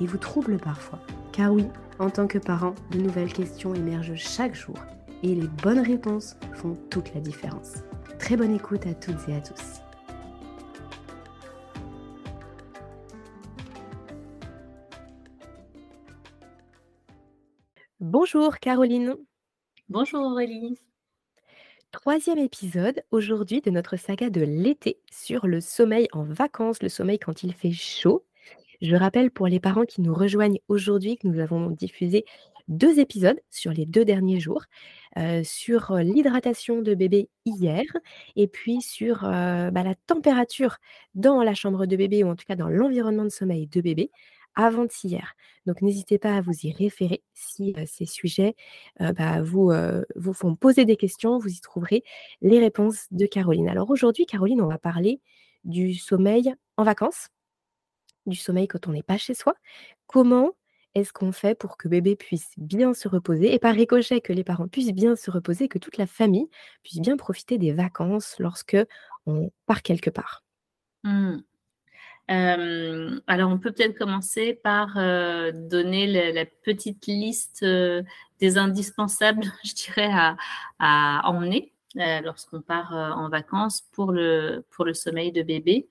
et vous troublent parfois. Car oui, en tant que parent, de nouvelles questions émergent chaque jour et les bonnes réponses font toute la différence. Très bonne écoute à toutes et à tous. Bonjour Caroline. Bonjour Aurélie. Troisième épisode aujourd'hui de notre saga de l'été sur le sommeil en vacances, le sommeil quand il fait chaud. Je rappelle pour les parents qui nous rejoignent aujourd'hui que nous avons diffusé deux épisodes sur les deux derniers jours, euh, sur euh, l'hydratation de bébé hier et puis sur euh, bah, la température dans la chambre de bébé ou en tout cas dans l'environnement de sommeil de bébé avant-hier. Donc n'hésitez pas à vous y référer si ces sujets bah, vous, vous font poser des questions, vous y trouverez les réponses de Caroline. Alors aujourd'hui, Caroline, on va parler du sommeil en vacances du sommeil quand on n'est pas chez soi. Comment est-ce qu'on fait pour que bébé puisse bien se reposer et par ricochet que les parents puissent bien se reposer, que toute la famille puisse bien profiter des vacances lorsque on part quelque part? Mmh. alors, on peut peut-être commencer par donner la, petite liste des indispensables, je dirais, à, emmener lorsqu'on part en vacances pour le, pour le sommeil de bébé.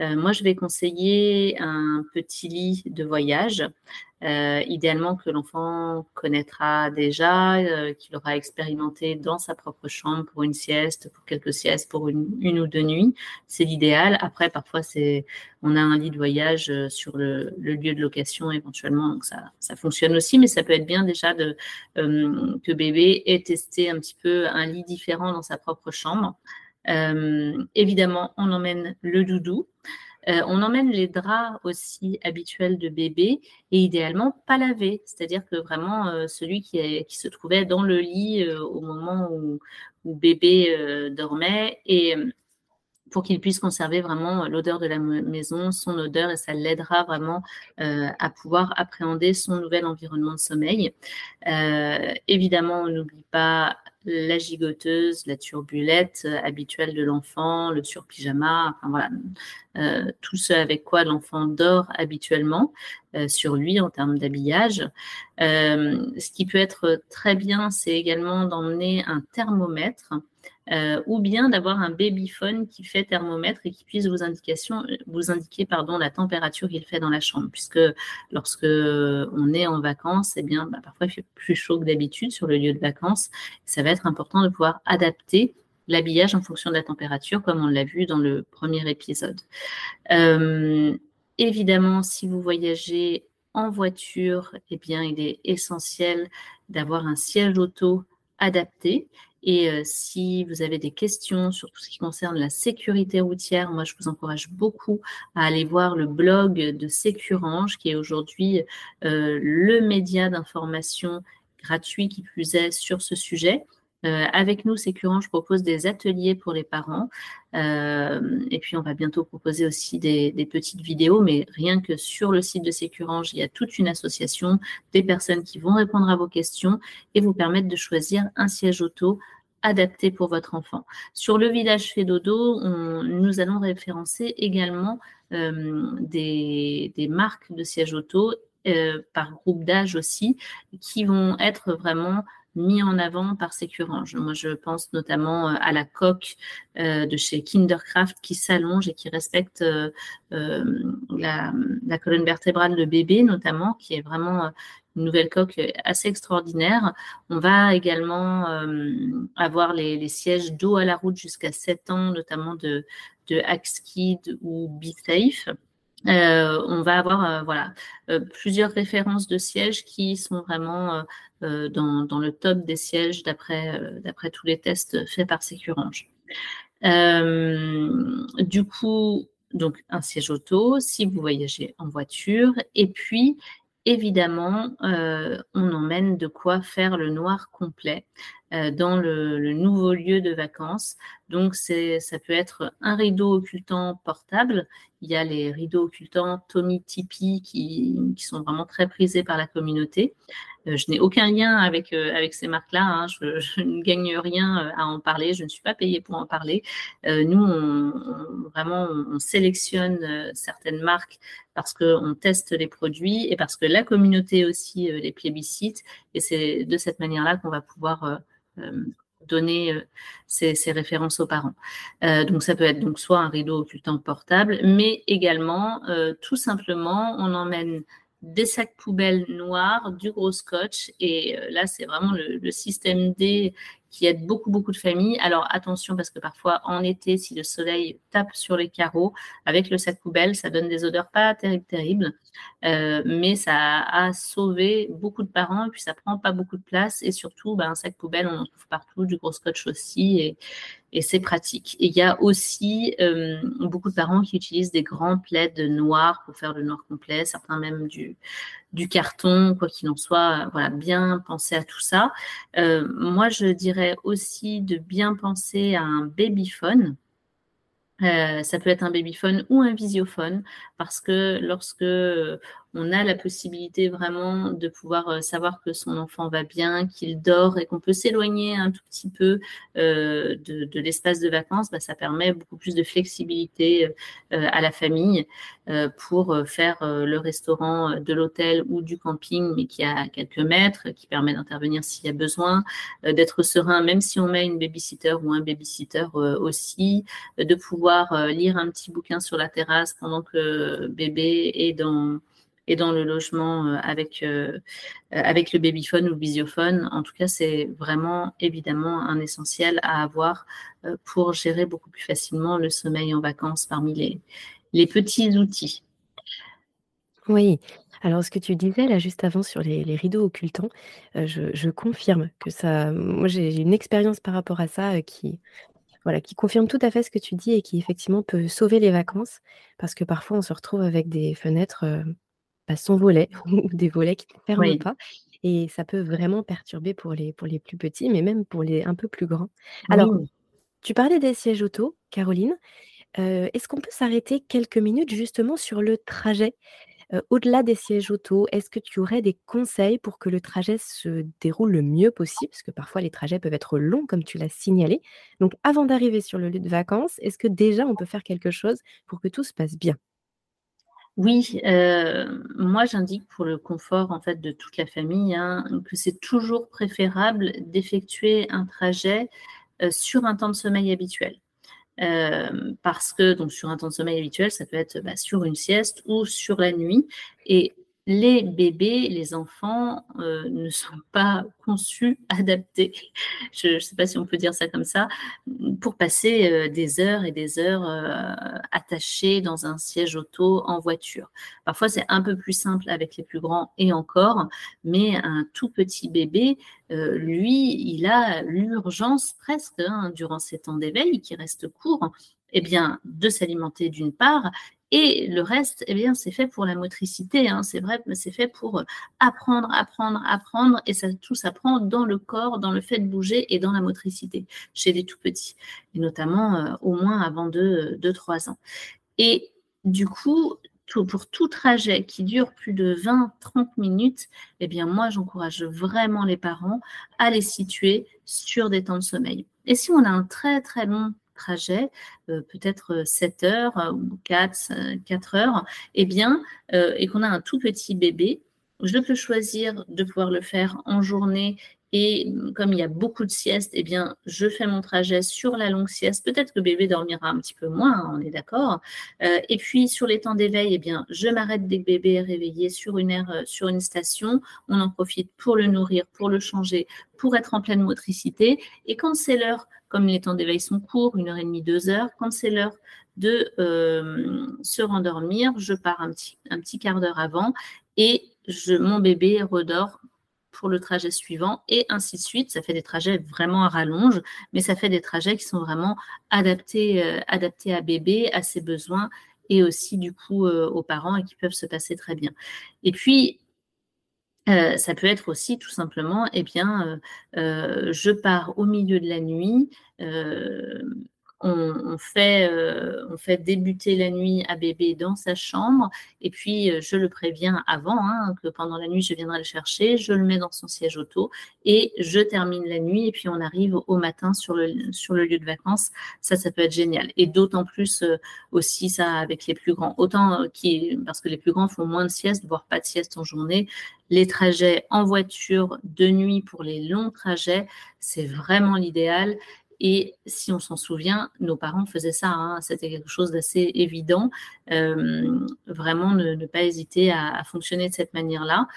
Euh, moi, je vais conseiller un petit lit de voyage, euh, idéalement que l'enfant connaîtra déjà, euh, qu'il aura expérimenté dans sa propre chambre pour une sieste, pour quelques siestes, pour une, ou deux nuits. C'est l'idéal. Après, parfois, on a un lit de voyage sur le, lieu de location éventuellement, donc ça, fonctionne aussi, mais ça peut être bien déjà que bébé ait testé un petit peu un lit différent dans sa propre chambre. Euh, évidemment, on emmène le doudou. Euh, on emmène les draps aussi habituels de bébé et idéalement pas lavés, c'est-à-dire que vraiment euh, celui qui, se trouvait dans le lit au moment où bébé dormait et pour qu'il puisse conserver vraiment l'odeur de la maison, son odeur, et ça l'aidera vraiment à pouvoir appréhender son nouvel environnement de sommeil. évidemment, on n'oublie pas la gigoteuse, la turbulette euh, habituelle de l'enfant, le surpyjama, enfin euh, tout ce avec quoi l'enfant dort habituellement euh, sur lui en termes d'habillage. ce qui peut être très bien, c'est également d'emmener un thermomètre euh, ou bien d'avoir un babyphone qui fait thermomètre et qui puisse vous, vous indiquer pardon, la température qu'il fait dans la chambre, puisque lorsque on est en vacances, eh bien, bah, parfois il fait plus chaud que d'habitude sur le lieu de vacances. Ça va être important de pouvoir adapter l'habillage en fonction de la température, comme on l'a vu dans le premier épisode. Euh, évidemment, si vous voyagez en voiture, eh bien, il est essentiel d'avoir un siège auto adapté et euh, si vous avez des questions sur tout ce qui concerne la sécurité routière, moi je vous encourage beaucoup à aller voir le blog de Sécurange, qui est aujourd'hui euh, le média d'information gratuit qui plus est sur ce sujet. Euh, avec nous, Sécurange propose des ateliers pour les parents. Euh, et puis, on va bientôt proposer aussi des, petites vidéos. Mais rien que sur le site de Sécurange, il y a toute une association des personnes qui vont répondre à vos questions et vous permettre de choisir un siège auto adapté pour votre enfant. Sur le village fait dodo, nous allons référencer également euh, des, marques de sièges auto par groupe d'âge aussi, qui vont être vraiment mis en avant par Sécurange. Moi, je pense notamment euh, à la coque euh, de chez Kindercraft qui s'allonge et qui respecte euh, la, colonne vertébrale de bébé, notamment, qui est vraiment nouvelle coque assez extraordinaire. On va également avoir les, sièges dos à la route jusqu'à 7 ans, notamment de, de Axkid ou BeSafe. Euh, on va avoir euh, voilà, euh, plusieurs références de sièges qui sont vraiment dans, le top des sièges d'après tous les tests faits par Securange. du coup, donc un siège auto si vous voyagez en voiture. Et puis, évidemment, on emmène de quoi faire le noir complet dans le, nouveau lieu de vacances. Donc, ça peut être un rideau occultant portable il y a les rideaux occultants Tommy Tipeee qui, sont vraiment très prisés par la communauté. Euh, je n'ai aucun lien avec, euh, avec ces marques-là. Hein. Je, ne gagne rien euh, à en parler. Je ne suis pas payée pour en parler. nous, vraiment, on sélectionne certaines marques parce qu'on teste les produits et parce que la communauté aussi les plébiscite. Et c'est de cette manière-là qu'on va pouvoir donner euh, ces, références aux parents. Euh, donc ça peut être donc soit un rideau occultant portable, mais également euh, tout simplement on emmène des sacs poubelles noirs, du gros scotch et là c'est vraiment le, système D qui aide beaucoup, beaucoup de familles. Alors attention, parce que parfois en été, si le soleil tape sur les carreaux, avec le sac poubelle, ça donne des odeurs pas terribles, terribles. Euh, mais ça a sauvé beaucoup de parents, et puis ça prend pas beaucoup de place. Et surtout, ben, un sac poubelle, on en trouve partout, du gros scotch aussi. Et, et c'est pratique. Il y a aussi euh, beaucoup de parents qui utilisent des grands plaids noirs pour faire le noir complet, certains même du, du carton, quoi qu'il en soit. Voilà, bien penser à tout ça. Euh, moi, je dirais aussi de bien penser à un babyphone. Euh, ça peut être un babyphone ou un visiophone parce que lorsque on a la possibilité vraiment de pouvoir euh, savoir que son enfant va bien, qu'il dort et qu'on peut s'éloigner un tout petit peu euh, de, l'espace de vacances, bah, ça permet beaucoup plus de flexibilité euh, à la famille pour faire le restaurant de l'hôtel ou du camping, mais qui a quelques mètres, qui permet d'intervenir s'il y a besoin, d'être serein, même si on met une babysitter ou un babysitter aussi, de pouvoir lire un petit bouquin sur la terrasse pendant que bébé est dans et dans le logement euh, avec, euh, euh, avec le babyphone ou le bisiophone. En tout cas, c'est vraiment évidemment un essentiel à avoir pour gérer beaucoup plus facilement le sommeil en vacances parmi les, les petits outils. Oui. Alors, ce que tu disais là juste avant sur les, rideaux occultants, je, je, confirme que ça. Moi, j'ai une expérience par rapport à ça qui, voilà, qui confirme tout à fait ce que tu dis et qui effectivement peut sauver les vacances parce que parfois on se retrouve avec des fenêtres sans volet ou des volets qui ne ferment pas. Et ça peut vraiment perturber pour les, pour les plus petits, mais même pour les un peu plus grands. Alors, tu parlais des sièges auto, Caroline. Est-ce qu'on peut s'arrêter quelques minutes justement sur le trajet Au-delà des sièges auto, est-ce que tu aurais des conseils pour que le trajet se déroule le mieux possible? Parce que parfois les trajets peuvent être longs, comme tu l'as signalé. Donc, avant d'arriver sur le lieu de vacances, est-ce que déjà on peut faire quelque chose pour que tout se passe bien? Oui, euh, moi j'indique pour le confort en fait de toute la famille hein, que c'est toujours préférable d'effectuer un trajet euh, sur un temps de sommeil habituel. Euh, parce que donc sur un temps de sommeil habituel, ça peut être bah, sur une sieste ou sur la nuit. Et les bébés, les enfants euh, ne sont pas conçus, adaptés, je ne sais pas si on peut dire ça comme ça, pour passer euh, des heures et des heures euh, attachés dans un siège auto en voiture. Parfois, c'est un peu plus simple avec les plus grands et encore, mais un tout petit bébé, lui, il a l'urgence presque, hein, durant ces temps d'éveil qui restent courts, eh bien, de s'alimenter d'une part et le reste, eh bien, c'est fait pour la motricité. Hein. c'est vrai, mais c'est fait pour apprendre, apprendre, apprendre. Et ça, tout s'apprend dans le corps, dans le fait de bouger et dans la motricité chez les tout petits. Et notamment euh, au moins avant 2-3 ans. Et du coup, pour tout trajet qui dure plus de 20-30 minutes, eh bien, moi, j'encourage vraiment les parents à les situer sur des temps de sommeil. Et si on a un très, très long trajet, euh, peut-être 7 heures euh, ou 4, 4 heures, eh bien, euh, et qu'on a un tout petit bébé, je peux choisir de pouvoir le faire en journée Et comme il y a beaucoup de siestes, eh bien, je fais mon trajet sur la longue sieste. Peut-être que bébé dormira un petit peu moins, hein, on est d'accord. Euh, et puis, sur les temps d'éveil, eh bien, je m'arrête dès que bébé est réveillé sur une aire, euh, sur une station. On en profite pour le nourrir, pour le changer, pour être en pleine motricité. Et quand c'est l'heure, comme les temps d'éveil sont courts, une heure et demie, deux heures, quand c'est l'heure de euh, se rendormir, je pars un petit, quart d'heure avant et je, mon bébé redort pour le trajet suivant et ainsi de suite. Ça fait des trajets vraiment à rallonge, mais ça fait des trajets qui sont vraiment adaptés, euh, à bébé, à ses besoins et aussi du coup euh, aux parents et qui peuvent se passer très bien. Et puis, euh, ça peut être aussi tout simplement, eh bien, je pars au milieu de la nuit, on, fait, euh, on fait débuter la nuit à bébé dans sa chambre et puis euh, je le préviens avant hein, que pendant la nuit je viendrai le chercher, je le mets dans son siège auto et je termine la nuit et puis on arrive au matin sur le, sur le lieu de vacances. Ça, ça peut être génial. Et d'autant plus euh, aussi ça avec les plus grands. Autant qui, parce que les plus grands font moins de sieste, voire pas de sieste en journée. Les trajets en voiture de nuit pour les longs trajets, c'est vraiment l'idéal. Et si on s'en souvient, nos parents faisaient ça. Hein. C'était quelque chose d'assez évident. Euh, vraiment, ne, pas hésiter à, fonctionner de cette manière-là.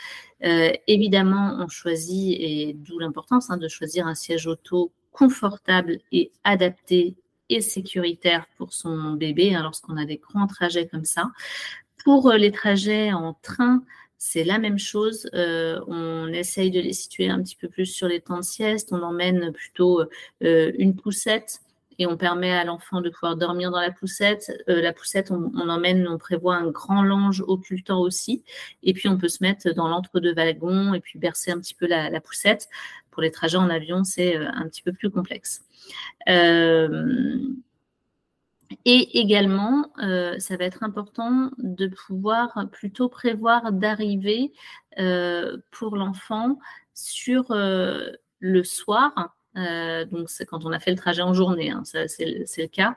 Euh, évidemment, on choisit, et d'où l'importance hein, de choisir un siège auto confortable et adapté et sécuritaire pour son bébé hein, lorsqu'on a des grands trajets comme ça. Pour les trajets en train, c'est la même chose. Euh, on essaye de les situer un petit peu plus sur les temps de sieste. On emmène plutôt euh, une poussette et on permet à l'enfant de pouvoir dormir dans la poussette. Euh, la poussette, on, emmène, on prévoit un grand lange occultant aussi. Et puis, on peut se mettre dans l'entre-deux wagons et puis bercer un petit peu la poussette. Pour les trajets en avion, c'est un petit peu plus complexe. Et également, euh, ça va être important de pouvoir plutôt prévoir d'arriver euh, pour l'enfant sur euh, le soir. donc, c'est quand on a fait le trajet en journée, hein, c'est le cas,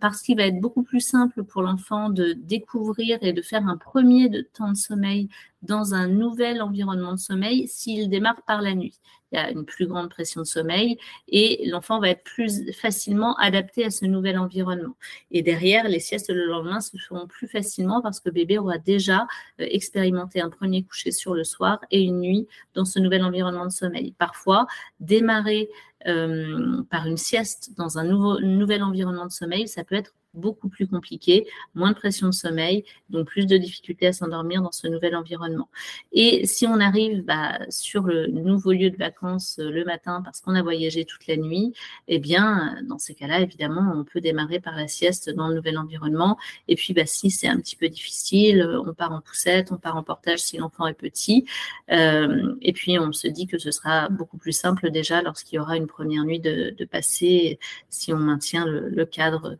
parce qu'il va être beaucoup plus simple pour l'enfant de découvrir et de faire un premier temps de sommeil dans un nouvel environnement de sommeil s'il démarre par la nuit il y a une plus grande pression de sommeil et l'enfant va être plus facilement adapté à ce nouvel environnement. Et derrière, les siestes le lendemain se feront plus facilement parce que bébé aura déjà euh, expérimenté un premier coucher sur le soir et une nuit dans ce nouvel environnement de sommeil. Parfois, démarrer euh, par une sieste dans un nouveau, nouvel environnement de sommeil, ça peut être beaucoup plus compliqué, moins de pression de sommeil, donc plus de difficultés à s'endormir dans ce nouvel environnement. Et si on arrive bah, sur le nouveau lieu de vacances euh, le matin parce qu'on a voyagé toute la nuit, eh bien, dans ces cas-là, évidemment, on peut démarrer par la sieste dans le nouvel environnement. Et puis, bah, si c'est un petit peu difficile, on part en poussette, on part en portage si l'enfant est petit. Euh, et puis, on se dit que ce sera beaucoup plus simple déjà lorsqu'il y aura une première nuit de, passer si on maintient le cadre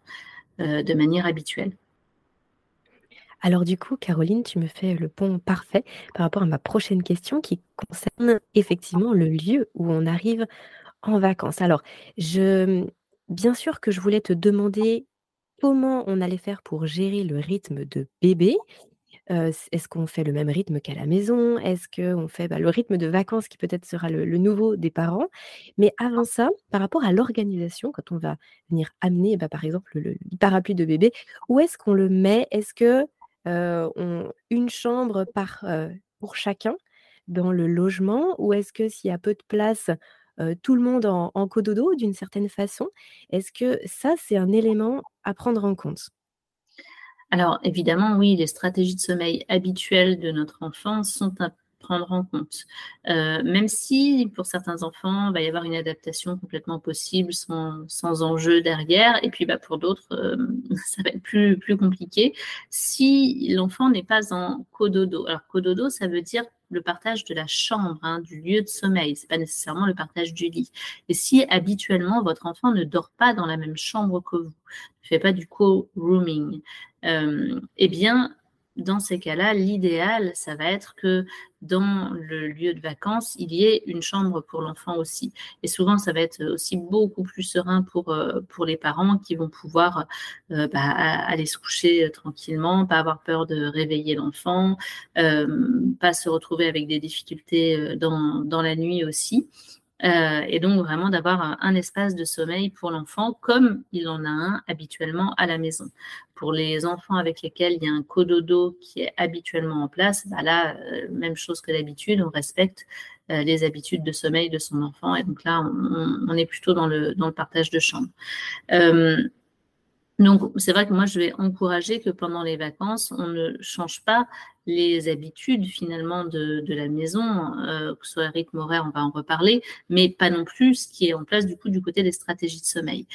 euh, de manière habituelle. Alors du coup, Caroline, tu me fais le pont parfait par rapport à ma prochaine question qui concerne effectivement le lieu où on arrive en vacances. Alors, je, bien sûr que je voulais te demander comment on allait faire pour gérer le rythme de bébé, est-ce qu'on fait le même rythme qu'à la maison? Est-ce qu'on fait, bah, le rythme de vacances qui peut-être sera le nouveau des parents? Mais avant ça, par rapport à l'organisation, quand on va venir amener, bah, par exemple, le parapluie de bébé, où est-ce qu'on le met? Est-ce que, on une chambre par, pour chacun dans le logement? Ou est-ce que s'il y a peu de place, tout le monde en en cododo d'une certaine façon? Est-ce que ça, c'est un élément à prendre en compte? Alors évidemment, oui, les stratégies de sommeil habituelles de notre enfant sont à prendre en compte. Euh, même si pour certains enfants, il va y avoir une adaptation complètement possible sans, sans enjeu derrière, et puis bah, pour d'autres, euh, ça va être plus, plus compliqué. Si l'enfant n'est pas en cododo, alors cododo, ça veut dire le partage de la chambre, hein, du lieu de sommeil, c'est pas nécessairement le partage du lit. Et si habituellement votre enfant ne dort pas dans la même chambre que vous, ne fait pas du co-rooming, eh bien, dans ces cas-là, l'idéal, ça va être que dans le lieu de vacances, il y ait une chambre pour l'enfant aussi. Et souvent, ça va être aussi beaucoup plus serein pour, euh, les parents qui vont pouvoir euh, bah, aller se coucher tranquillement, pas avoir peur de réveiller l'enfant, euh, pas se retrouver avec des difficultés dans la nuit aussi. Euh, et donc vraiment d'avoir un, espace de sommeil pour l'enfant comme il en a un habituellement à la maison. Pour les enfants avec lesquels il y a un cododo qui est habituellement en place, bah là, euh, même chose que d'habitude, on respecte euh, les habitudes de sommeil de son enfant. Et donc là, on, on est plutôt dans le, dans le partage de chambre. Donc, c'est vrai que moi, je vais encourager que pendant les vacances, on ne change pas les habitudes finalement de, de la maison, euh, que ce soit rythme horaire, on va en reparler, mais pas non plus ce qui est en place du coup du côté des stratégies de sommeil.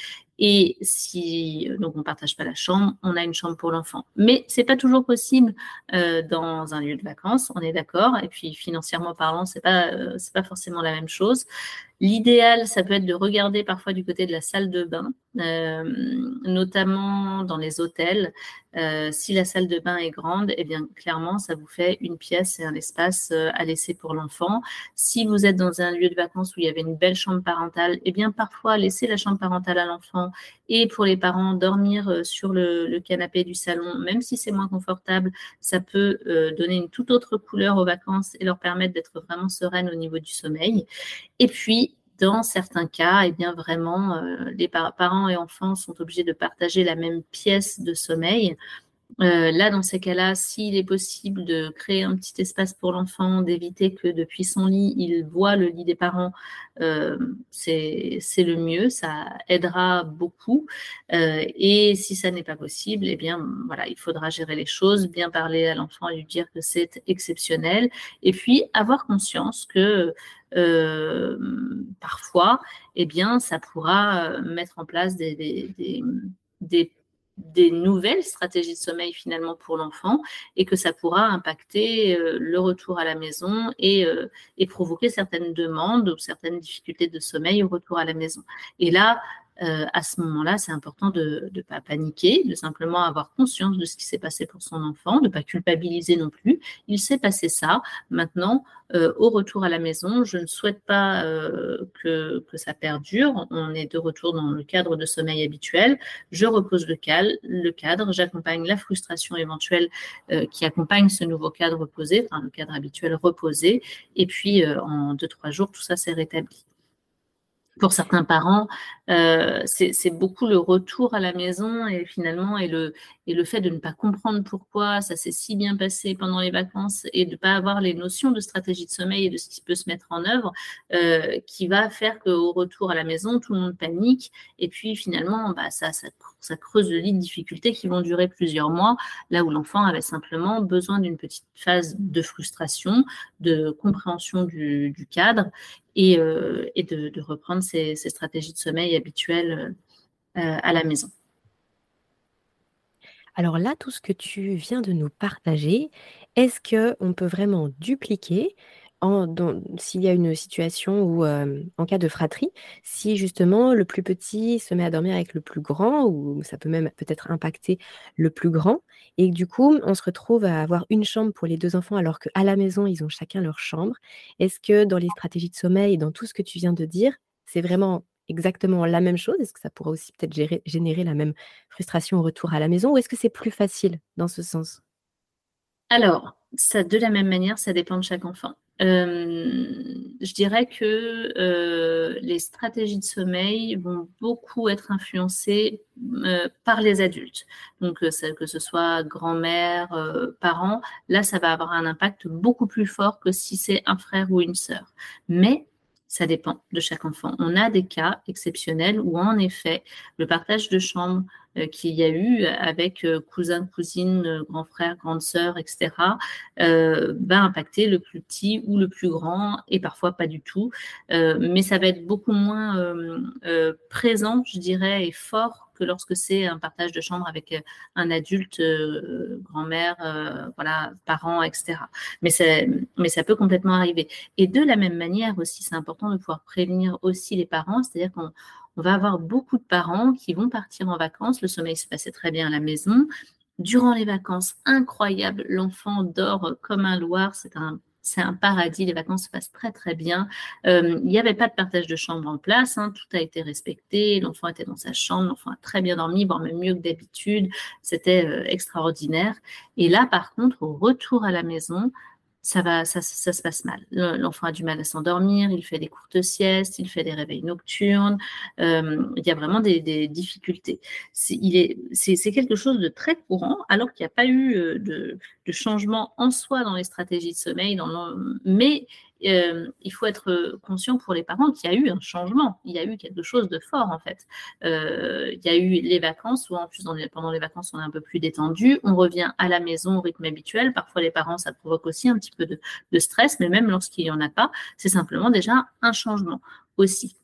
Et si donc on partage pas la chambre, on a une chambre pour l'enfant. Mais c'est pas toujours possible euh, dans un lieu de vacances, on est d'accord. Et puis financièrement parlant, c'est pas euh, c'est pas forcément la même chose. L'idéal, ça peut être de regarder parfois du côté de la salle de bain, euh, notamment dans les hôtels. Euh, si la salle de bain est grande, eh bien clairement, ça vous fait une pièce et un espace euh, à laisser pour l'enfant. Si vous êtes dans un lieu de vacances où il y avait une belle chambre parentale, eh bien parfois laisser la chambre parentale à l'enfant et pour les parents dormir euh, sur le, canapé du salon, même si c'est moins confortable, ça peut donner une toute autre couleur aux vacances et leur permettre d'être vraiment sereines au niveau du sommeil. Et puis dans certains cas, eh bien vraiment, euh, les parents et enfants sont obligés de partager la même pièce de sommeil. Euh, là, dans ces cas-là, s'il est possible de créer un petit espace pour l'enfant, d'éviter que depuis son lit, il voit le lit des parents, euh, c'est le mieux, ça aidera beaucoup. et si ça n'est pas possible, eh bien, voilà, il faudra gérer les choses, bien parler à l'enfant et lui dire que c'est exceptionnel, et puis avoir conscience que euh, parfois, eh bien, ça pourra euh, mettre en place des, des, nouvelles stratégies de sommeil finalement pour l'enfant et que ça pourra impacter euh, le retour à la maison et, et, provoquer certaines demandes ou certaines difficultés de sommeil au retour à la maison. Et là, euh, à ce moment-là, c'est important de ne pas paniquer, de simplement avoir conscience de ce qui s'est passé pour son enfant, de ne pas culpabiliser non plus. Il s'est passé ça. Maintenant, euh, au retour à la maison, je ne souhaite pas euh, que, ça perdure. On est de retour dans le cadre de sommeil habituel. Je repose le, cal, le cadre, j'accompagne la frustration éventuelle qui accompagne ce nouveau cadre reposé, enfin le cadre habituel reposé. Et puis, en deux, trois jours, tout ça s'est rétabli pour certains parents, euh, c'est beaucoup le retour à la maison et finalement et le, et le fait de ne pas comprendre pourquoi ça s'est si bien passé pendant les vacances et de ne pas avoir les notions de stratégie de sommeil et de ce qui peut se mettre en œuvre euh, qui va faire qu'au retour à la maison, tout le monde panique et puis finalement, bah, ça, ça, creuse le lit de difficultés qui vont durer plusieurs mois, là où l'enfant avait simplement besoin d'une petite phase de frustration, de compréhension du cadre et, euh, de, reprendre ses, ses, stratégies de sommeil habituelles euh, à la maison. Alors là, tout ce que tu viens de nous partager, est-ce qu'on peut vraiment dupliquer s'il y a une situation où, euh, en cas de fratrie, si justement le plus petit se met à dormir avec le plus grand, ou ça peut même peut-être impacter le plus grand, et du coup, on se retrouve à avoir une chambre pour les deux enfants alors qu'à la maison, ils ont chacun leur chambre. Est-ce que dans les stratégies de sommeil, dans tout ce que tu viens de dire, c'est vraiment exactement la même chose? Est-ce que ça pourrait aussi peut-être générer la même frustration au retour à la maison, ou est-ce que c'est plus facile dans ce sens? Alors, ça, de la même manière, ça dépend de chaque enfant. Euh, je dirais que euh, les stratégies de sommeil vont beaucoup être influencées euh, par les adultes. Donc, que ce soit grand-mère, parents, là, ça va avoir un impact beaucoup plus fort que si c'est un frère ou une sœur. Mais ça dépend de chaque enfant. On a des cas exceptionnels où, en effet, le partage de chambre qu'il y a eu avec euh, cousin, cousine, euh, grand frère, grande sœur, etc., va impacter le plus petit ou le plus grand, et parfois pas du tout. mais ça va être beaucoup moins présent, je dirais, et fort que lorsque c'est un partage de chambre avec un adulte, grand-mère, voilà, parents, etc. Mais, mais ça peut complètement arriver. Et de la même manière aussi, c'est important de pouvoir prévenir aussi les parents, c'est-à-dire qu'on on va avoir beaucoup de parents qui vont partir en vacances. Le sommeil se passait très bien à la maison. Durant les vacances, incroyable, l'enfant dort comme un loir, c'est un paradis, les vacances se passent très très bien. Euh, il n'y avait pas de partage de chambre en place, hein, tout a été respecté, l'enfant était dans sa chambre, l'enfant a très bien dormi, voire même mieux que d'habitude, c'était euh, extraordinaire. Et là, par contre, au retour à la maison, ça, va, ça, ça, se passe mal. L'enfant a du mal à s'endormir, il fait des courtes siestes, il fait des réveils nocturnes, euh, il y a vraiment des, des difficultés. C'est quelque chose de très courant, alors qu'il n'y a pas eu euh, de, de, changement en soi dans les stratégies de sommeil, dans mais euh, il faut être conscient pour les parents qu'il y a eu un changement, il y a eu quelque chose de fort en fait. Euh, il y a eu les vacances, ou en plus pendant les vacances on est un peu plus détendu, on revient à la maison au rythme habituel. Parfois les parents ça provoque aussi un petit peu de, stress, mais même lorsqu'il n'y en a pas, c'est simplement déjà un changement aussi.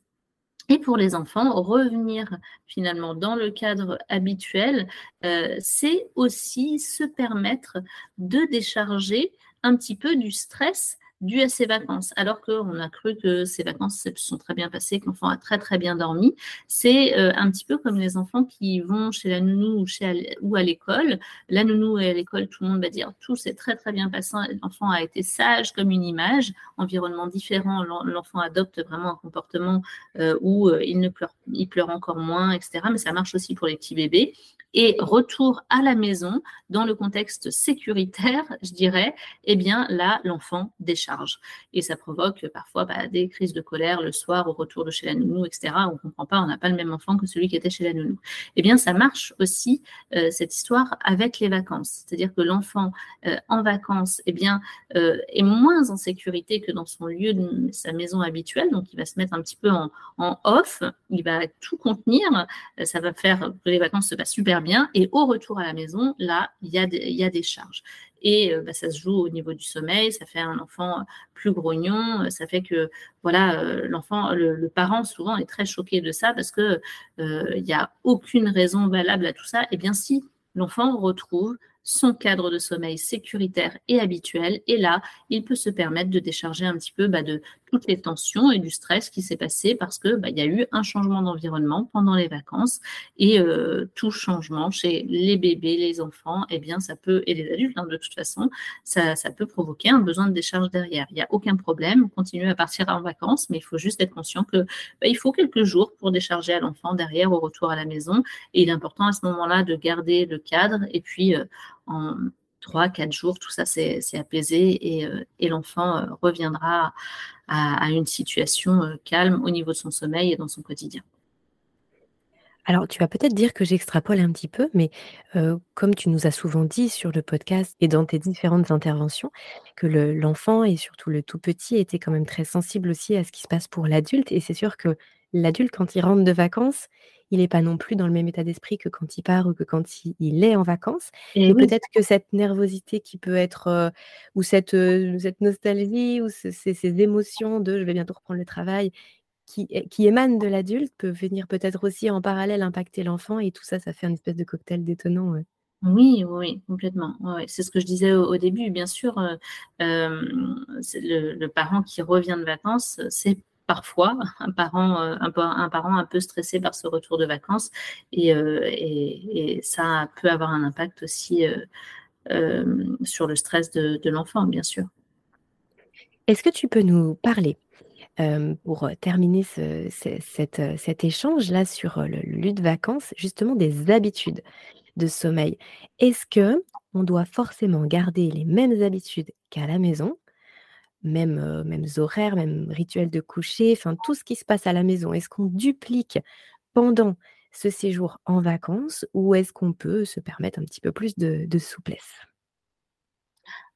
Et pour les enfants, revenir finalement dans le cadre habituel, euh, c'est aussi se permettre de décharger un petit peu du stress dû à ses vacances, alors qu'on a cru que ses vacances se sont très bien passées, que l'enfant a très très bien dormi. C'est euh, un petit peu comme les enfants qui vont chez la nounou ou, chez, ou à l'école. La nounou et à l'école, tout le monde va dire tout s'est très très bien passé, l'enfant a été sage comme une image, environnement différent, l'enfant adopte vraiment un comportement euh, où euh, il ne pleure, il pleure encore moins, etc. Mais ça marche aussi pour les petits bébés et retour à la maison dans le contexte sécuritaire, je dirais, eh bien là, l'enfant décharge. Et ça provoque parfois bah, des crises de colère le soir au retour de chez la nounou, etc. On ne comprend pas, on n'a pas le même enfant que celui qui était chez la nounou. Eh bien, ça marche aussi, euh, cette histoire, avec les vacances. C'est-à-dire que l'enfant euh, en vacances, eh bien, euh, est moins en sécurité que dans son lieu de sa maison habituelle. Donc, il va se mettre un petit peu en, en off, il va tout contenir. ça va faire que les vacances se passent super bien. Et au retour à la maison, là, il y a des, charges. Et euh, bah, ça se joue au niveau du sommeil, ça fait un enfant plus grognon, euh, ça fait que voilà, euh, l'enfant, le, parent souvent est très choqué de ça parce que il n'y a aucune raison valable à tout ça. Et eh bien si l'enfant retrouve son cadre de sommeil sécuritaire et habituel. Et là, il peut se permettre de décharger un petit peu bah, de toutes les tensions et du stress qui s'est passé parce que bah, y a eu un changement d'environnement pendant les vacances et euh, tout changement chez les bébés, les enfants, eh bien ça peut et les adultes hein, de toute façon, ça, peut provoquer un besoin de décharge derrière. Il n'y a aucun problème, on continue à partir en vacances, mais il faut juste être conscient que bah, il faut quelques jours pour décharger à l'enfant derrière au retour à la maison et il est important à ce moment-là de garder le cadre et puis euh, en trois, quatre jours, tout ça c'est apaisé et, euh, l'enfant reviendra à, une situation euh, calme au niveau de son sommeil et dans son quotidien. Alors, tu vas peut-être dire que j'extrapole un petit peu, mais euh, comme tu nous as souvent dit sur le podcast et dans tes différentes interventions, que l'enfant et surtout le tout petit était quand même très sensible aussi à ce qui se passe pour l'adulte. Et c'est sûr que l'adulte, quand il rentre de vacances, il n'est pas non plus dans le même état d'esprit que quand il part ou que quand il, est en vacances. Et, peut-être que cette nervosité qui peut être, ou cette, cette nostalgie, ou ces, émotions de je vais bientôt reprendre le travail, qui, qui émanent de l'adulte, peut venir peut-être aussi en parallèle impacter l'enfant. Et tout ça, ça fait un espèce de cocktail détonnant. Oui, oui, complètement. c'est ce que je disais au, début. Bien sûr, le, parent qui revient de vacances, c'est parfois un parent, euh, un, parent un peu stressé par ce retour de vacances et, euh, ça peut avoir un impact aussi euh, sur le stress de, l'enfant, bien sûr. Est-ce que tu peux nous parler pour terminer ce, cet, cet échange-là sur le lieu de vacances, justement des habitudes de sommeil? Est-ce que on doit forcément garder les mêmes habitudes qu'à la maison même, mêmes horaires, même rituels de coucher, enfin tout ce qui se passe à la maison. Est-ce qu'on duplique pendant ce séjour en vacances ou est-ce qu'on peut se permettre un petit peu plus de, souplesse?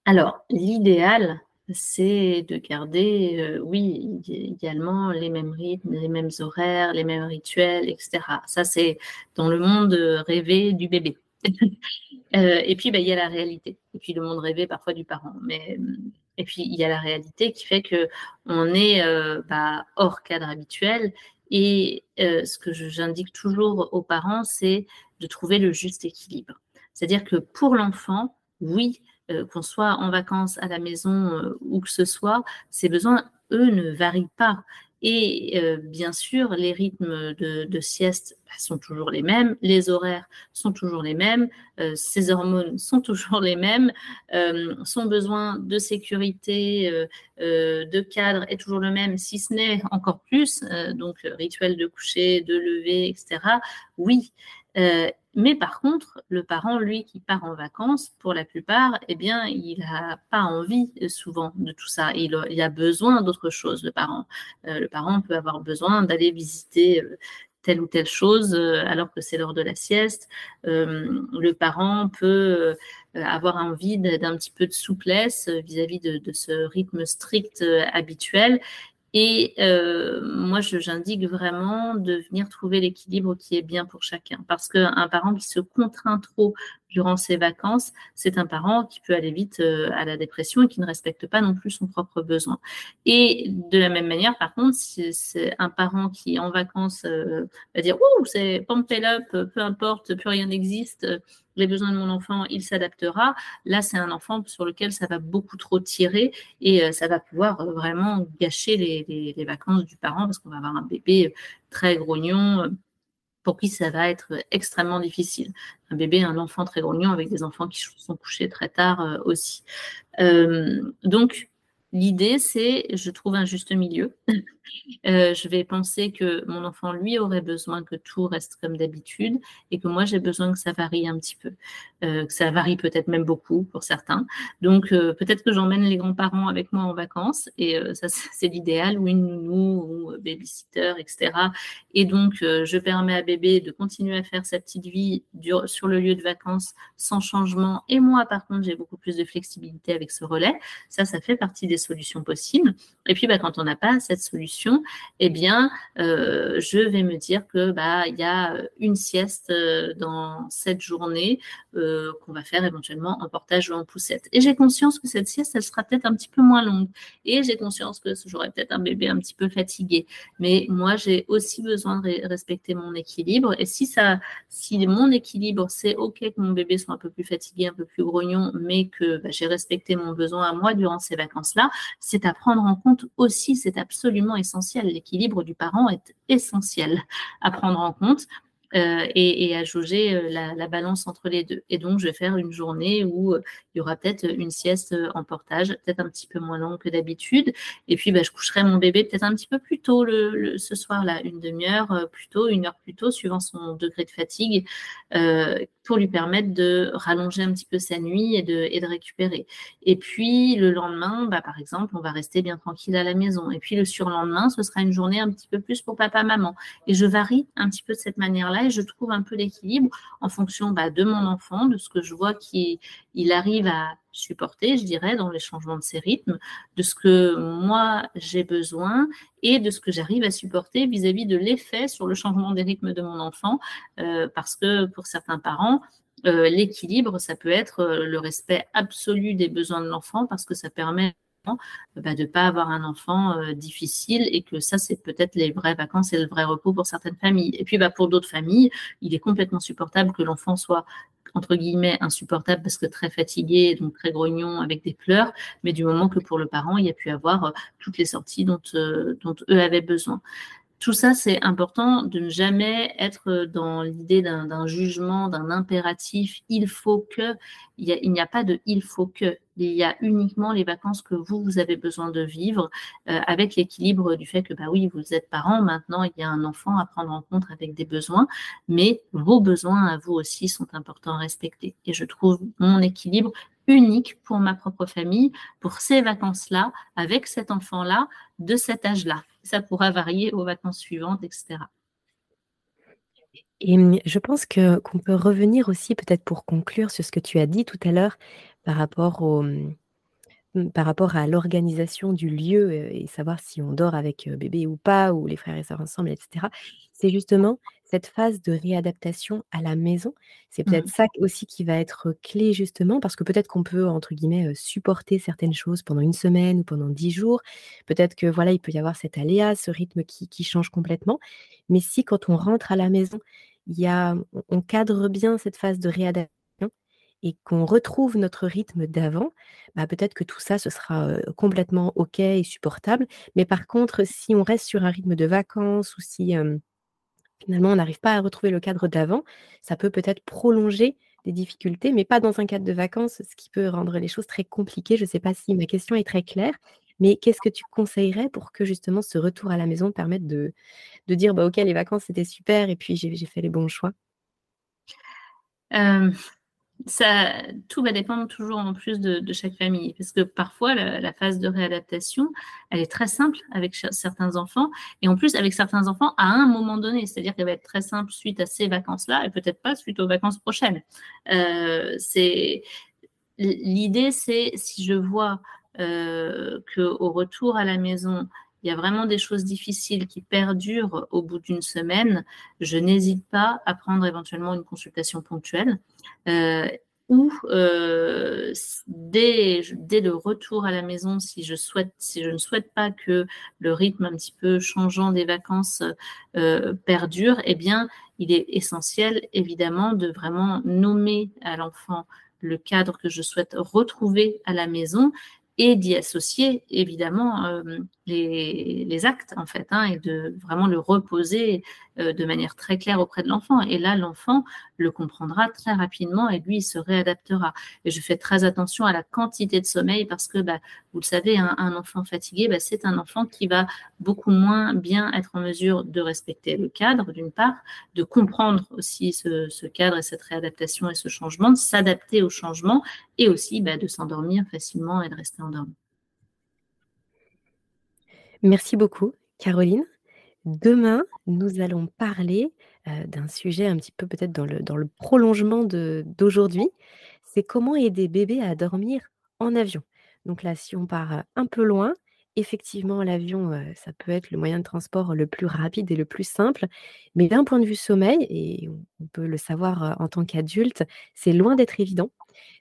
Alors, l'idéal, c'est de garder, oui, idéalement, les mêmes rythmes, les mêmes horaires, les mêmes rituels, etc. Ça, c'est dans le monde rêvé du bébé. et puis, bah, il y a la réalité. Et puis, le monde rêvé parfois du parent. Mais mmh, et puis, il y a la réalité qui fait que on est euh, bah, hors cadre habituel. Et euh, ce que j'indique toujours aux parents, c'est de trouver le juste équilibre. C'est-à-dire que pour l'enfant, oui, euh, qu'on soit en vacances à la maison ou que ce soit, ses besoins, eux, ne varient pas. Et euh, bien sûr, les rythmes de, sieste bah, sont toujours les mêmes, les horaires sont toujours les mêmes, euh, ses hormones sont toujours les mêmes, euh, son besoin de sécurité, de cadre est toujours le même, si ce n'est encore plus, donc rituel de coucher, de lever, etc. Oui, mais par contre, le parent, lui, qui part en vacances, pour la plupart, eh bien, il n'a pas envie euh, souvent de tout ça. Il, a besoin d'autre chose, le parent. Euh, le parent peut avoir besoin d'aller visiter euh, telle ou telle chose alors que c'est l'heure de la sieste. le parent peut avoir envie d'un petit peu de souplesse vis-à-vis de, ce rythme strict habituel et euh, moi, j'indique vraiment de venir trouver l'équilibre qui est bien pour chacun. Parce qu'un parent qui se contraint trop durant ses vacances, c'est un parent qui peut aller vite euh, à la dépression et qui ne respecte pas non plus son propre besoin. Et de la même manière, par contre, si c'est un parent qui en vacances euh, va dire « Ouh, c'est pump up, peu importe, plus rien n'existe, les besoins de mon enfant, il s'adaptera. Là, c'est un enfant sur lequel ça va beaucoup trop tirer et euh, ça va pouvoir euh, vraiment gâcher les, vacances du parent parce qu'on va avoir un bébé euh, très grognon pour qui ça va être extrêmement difficile. Un bébé, un enfant très grognon avec des enfants qui sont couchés très tard aussi. donc, L'idée, c'est, je trouve un juste milieu. Euh, je vais penser que mon enfant, lui, aurait besoin que tout reste comme d'habitude et que moi, j'ai besoin que ça varie un petit peu. Euh, que ça varie peut-être même beaucoup pour certains. Donc, euh, peut-être que j'emmène les grands-parents avec moi en vacances et ça, c'est l'idéal, ou une nounou, ou babysitter, etc. Et donc, je permets à bébé de continuer à faire sa petite vie sur le lieu de vacances sans changement. Et moi, par contre, j'ai beaucoup plus de flexibilité avec ce relais. Ça, ça fait partie des solutions possibles. Et puis, bah, quand on n'a pas cette solution, eh bien, euh, je vais me dire que bah il y a une sieste euh, dans cette journée euh, qu'on va faire éventuellement en portage ou en poussette. Et j'ai conscience que cette sieste, elle sera peut-être un petit peu moins longue. Et j'ai conscience que j'aurai peut-être un bébé un petit peu fatigué. Mais moi, j'ai aussi besoin de respecter mon équilibre. Et si ça, si mon équilibre, c'est ok que mon bébé soit un peu plus fatigué, un peu plus grognon, mais que bah, j'ai respecté mon besoin à moi durant ces vacances-là, c'est à prendre en compte aussi, c'est absolument essentiel. L'équilibre du parent est essentiel à prendre en compte. Euh, et, à jauger euh, la, balance entre les deux. Et donc, je vais faire une journée où euh, il y aura peut-être une sieste en portage, peut-être un petit peu moins longue que d'habitude. Et puis, bah, je coucherai mon bébé peut-être un petit peu plus tôt le, ce soir-là, une demi-heure plus tôt, une heure plus tôt, suivant son degré de fatigue, pour lui permettre de rallonger un petit peu sa nuit et de, et de récupérer. Et puis, le lendemain, bah, par exemple, on va rester bien tranquille à la maison. Et puis, le surlendemain, ce sera une journée un petit peu plus pour papa-maman. Et je varie un petit peu de cette manière-là et je trouve un peu l'équilibre en fonction bah, de mon enfant, de ce que je vois qu'il arrive à supporter, je dirais, dans les changements de ses rythmes, de ce que moi j'ai besoin et de ce que j'arrive à supporter vis-à-vis de l'effet sur le changement des rythmes de mon enfant, euh, parce que pour certains parents, euh, l'équilibre, ça peut être euh, le respect absolu des besoins de l'enfant parce que ça permet bah, de ne pas avoir un enfant difficile et que ça, c'est peut-être les vraies vacances et le vrai repos pour certaines familles. Et puis, bah, pour d'autres familles, il est complètement supportable que l'enfant soit entre guillemets insupportable parce que très fatigué, donc très grognon avec des pleurs, mais du moment que pour le parent, il a pu avoir euh, toutes les sorties dont, euh, dont eux avaient besoin. Tout ça, c'est important de ne jamais être dans l'idée d'un jugement, d'un impératif, il faut que, il n'y a, pas de il faut que, il y a uniquement les vacances que vous, vous avez besoin de vivre euh, avec l'équilibre du fait que, bah oui, vous êtes parent, maintenant il y a un enfant à prendre en compte avec des besoins, mais vos besoins à vous aussi sont importants à respecter. Et je trouve mon équilibre unique pour ma propre famille, pour ces vacances-là, avec cet enfant-là, de cet âge-là ça pourra varier aux vacances suivantes, etc. Et je pense que qu'on peut revenir aussi peut-être pour conclure sur ce que tu as dit tout à l'heure par rapport au mmh, mmh, par rapport à l'organisation du lieu et savoir si on dort avec bébé ou pas, ou les frères et sœurs ensemble, etc. C'est justement cette phase de réadaptation à la maison, c'est peut-être mmh. ça aussi qui va être clé justement, parce que peut-être qu'on peut, entre guillemets, supporter certaines choses pendant une semaine ou pendant dix jours. Peut-être que voilà, il peut y avoir cet aléa, ce rythme qui, change complètement. Mais si quand on rentre à la maison, il y a, on cadre bien cette phase de réadaptation et qu'on retrouve notre rythme d'avant, bah, peut-être que tout ça, ce sera complètement OK et supportable. Mais par contre, si on reste sur un rythme de vacances ou si finalement on n'arrive pas à retrouver le cadre d'avant, ça peut peut-être prolonger des difficultés, mais pas dans un cadre de vacances, ce qui peut rendre les choses très compliquées. Je ne sais pas si ma question est très claire, mais qu'est-ce que tu conseillerais pour que justement ce retour à la maison permette de, de dire bah, OK, les vacances c'était super et puis j'ai fait les bons choix? Tout va dépendre toujours en plus de, chaque famille, parce que parfois la, phase de réadaptation, elle est très simple avec certains enfants, et en plus avec certains enfants à un moment donné, c'est-à-dire qu'elle va être très simple suite à ces vacances-là, et peut-être pas suite aux vacances prochaines. Euh, l'idée, c'est si je vois euh, qu'au retour à la maison, il y a vraiment des choses difficiles qui perdurent au bout d'une semaine, je n'hésite pas à prendre éventuellement une consultation ponctuelle. Euh, ou euh, dès, dès, le retour à la maison, si je, souhaite, si je ne souhaite pas que le rythme un petit peu changeant des vacances euh, perdure, eh bien, il est essentiel, évidemment, de vraiment nommer à l'enfant le cadre que je souhaite retrouver à la maison et d'y associer évidemment euh, les, actes en fait hein, et de vraiment le reposer euh, de manière très claire auprès de l'enfant. Et là l'enfant le comprendra très rapidement et lui il se réadaptera. Et je fais très attention à la quantité de sommeil parce que bah, vous le savez un, enfant fatigué bah, c'est un enfant qui va beaucoup moins bien être en mesure de respecter le cadre d'une part de comprendre aussi ce, ce, cadre et cette réadaptation et ce changement de s'adapter au changement et aussi bah, de s'endormir facilement et de rester endormi. Merci beaucoup, Caroline. Demain, nous allons parler d'un sujet un petit peu peut-être dans le, prolongement d'aujourd'hui. C'est comment aider bébé à dormir en avion. Donc là, si on part un peu loin, effectivement, l'avion, ça peut être le moyen de transport le plus rapide et le plus simple. Mais d'un point de vue sommeil, et on peut le savoir en tant qu'adulte, c'est loin d'être évident.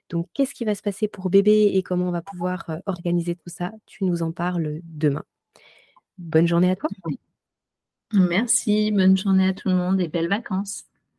Donc, qu'est-ce qui va se passer pour bébé et comment on va pouvoir organiser tout ça? Tu nous en parles demain. Bonne journée à toi. Merci, bonne journée à tout le monde et belles vacances.